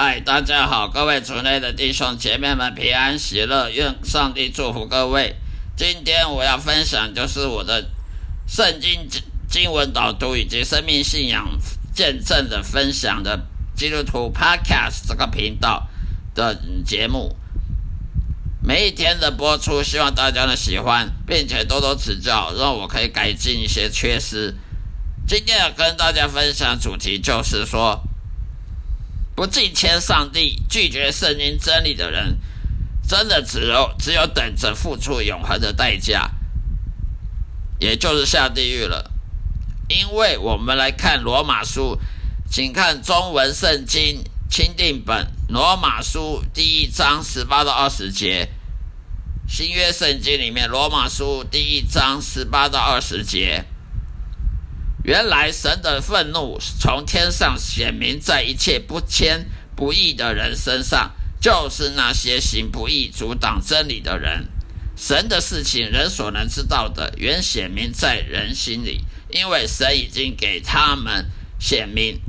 嗨，大家好，各位族内的弟兄姐妹们平安喜乐，愿上帝祝福各位。今天我要分享就是我的圣经经文导读以及生命信仰见证的分享的基督徒 Podcast 这个频道的节目。每一天的播出，希望大家的喜欢，并且多多指教，让我可以改进一些缺失。今天要跟大家分享主题就是说。不敬天上帝、拒绝圣经真理的人，真的只有只有等着付出永恒的代价，也就是下地狱了。因为我们来看罗马书，请看中文圣经钦定本罗马书第一章十八到二十节，新约圣经里面罗马书第一章十八到二十节。原来神的愤怒从天上显明在一切不谦不义的人身上，就是那些行不义、阻挡真理的人。神的事情，人所能知道的，原显明在人心里，因为神已经给他们显明。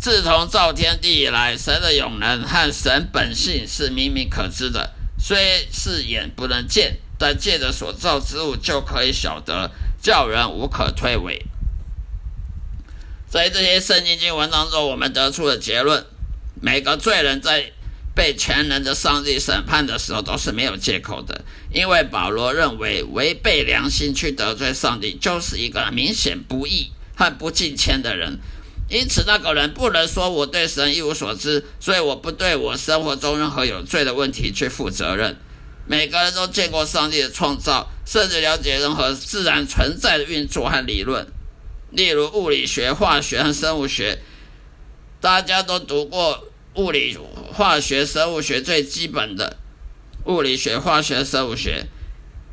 自从造天地以来，神的永能和神本性是明明可知的，虽是眼不能见，但借着所造之物就可以晓得，叫人无可推诿。在这些圣经经文当中，我们得出的结论：每个罪人在被全能的上帝审判的时候，都是没有借口的。因为保罗认为，违背良心去得罪上帝，就是一个明显不义和不敬虔的人。因此，那个人不能说我对神一无所知，所以我不对我生活中任何有罪的问题去负责任。每个人都见过上帝的创造，甚至了解任何自然存在的运作和理论。例如物理学、化学和生物学，大家都读过物理、化学、生物学最基本的物理学、化学、生物学。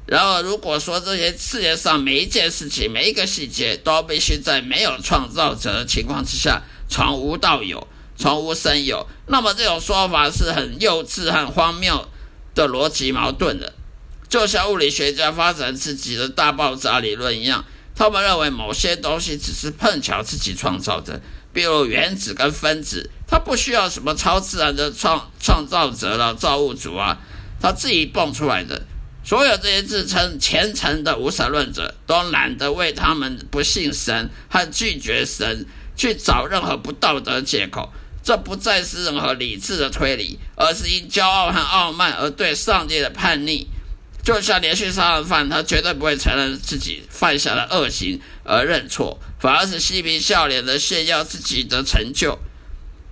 然后，如果说这些世界上每一件事情、每一个细节都必须在没有创造者的情况之下从无到有、从无生有，那么这种说法是很幼稚、很荒谬的逻辑矛盾的，就像物理学家发展自己的大爆炸理论一样。他们认为某些东西只是碰巧自己创造的，比如原子跟分子，它不需要什么超自然的创创造者了，造物主啊，它自己蹦出来的。所有这些自称虔诚的无神论者，都懒得为他们不信神和拒绝神去找任何不道德借口。这不再是任何理智的推理，而是因骄傲和傲慢而对上帝的叛逆。就像连续杀人犯，他绝对不会承认自己犯下的恶行而认错，反而是嬉皮笑脸的炫耀自己的成就。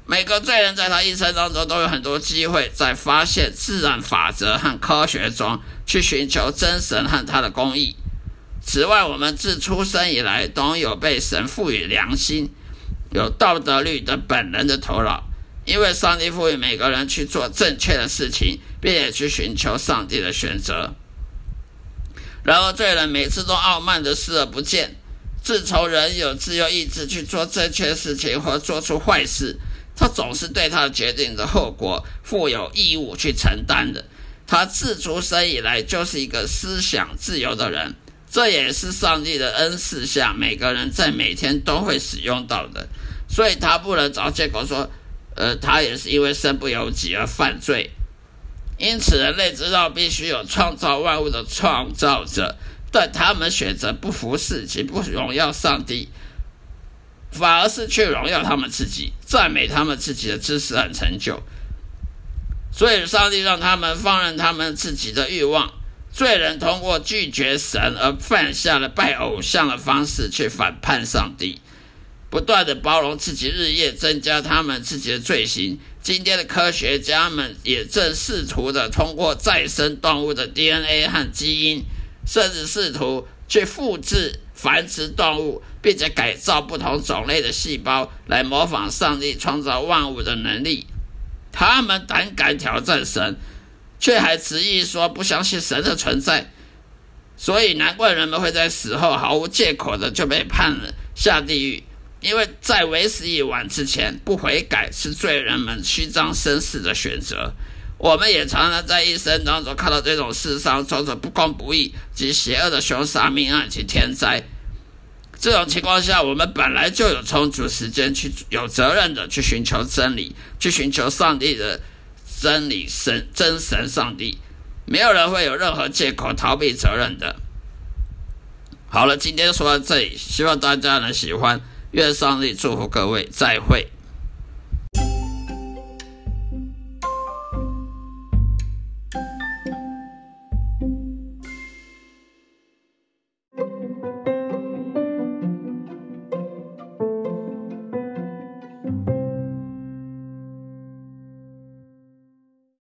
每个罪人在他一生当中都有很多机会，在发现自然法则和科学中去寻求真神和他的公义。此外，我们自出生以来都有被神赋予良心、有道德律的本能的头脑。因为上帝赋予每个人去做正确的事情，并且去寻求上帝的选择。然而，罪人每次都傲慢的视而不见。自从人有自由意志去做正确事情或做出坏事，他总是对他决定的后果负有义务去承担的。他自出生以来就是一个思想自由的人，这也是上帝的恩赐下每个人在每天都会使用到的。所以他不能找借口说。呃，他也是因为身不由己而犯罪，因此人类知道必须有创造万物的创造者，但他们选择不服侍及不荣耀上帝，反而是去荣耀他们自己，赞美他们自己的知识和成就。所以，上帝让他们放任他们自己的欲望，罪人通过拒绝神而犯下了拜偶像的方式去反叛上帝。不断的包容自己，日夜增加他们自己的罪行。今天的科学家们也正试图的通过再生动物的 DNA 和基因，甚至试图去复制繁殖动物，并且改造不同种类的细胞，来模仿上帝创造万物的能力。他们胆敢挑战神，却还执意说不相信神的存在。所以难怪人们会在死后毫无借口的就被判了下地狱。因为在为时已晚之前不悔改，是罪人们虚张声势的选择。我们也常常在一生当中看到这种世上种种不公不义及邪恶的凶杀命案及天灾。这种情况下，我们本来就有充足时间去有责任的去寻求真理，去寻求上帝的真理神真神上帝，没有人会有任何借口逃避责任的。好了，今天说到这里，希望大家能喜欢，愿上帝祝福各位，再会。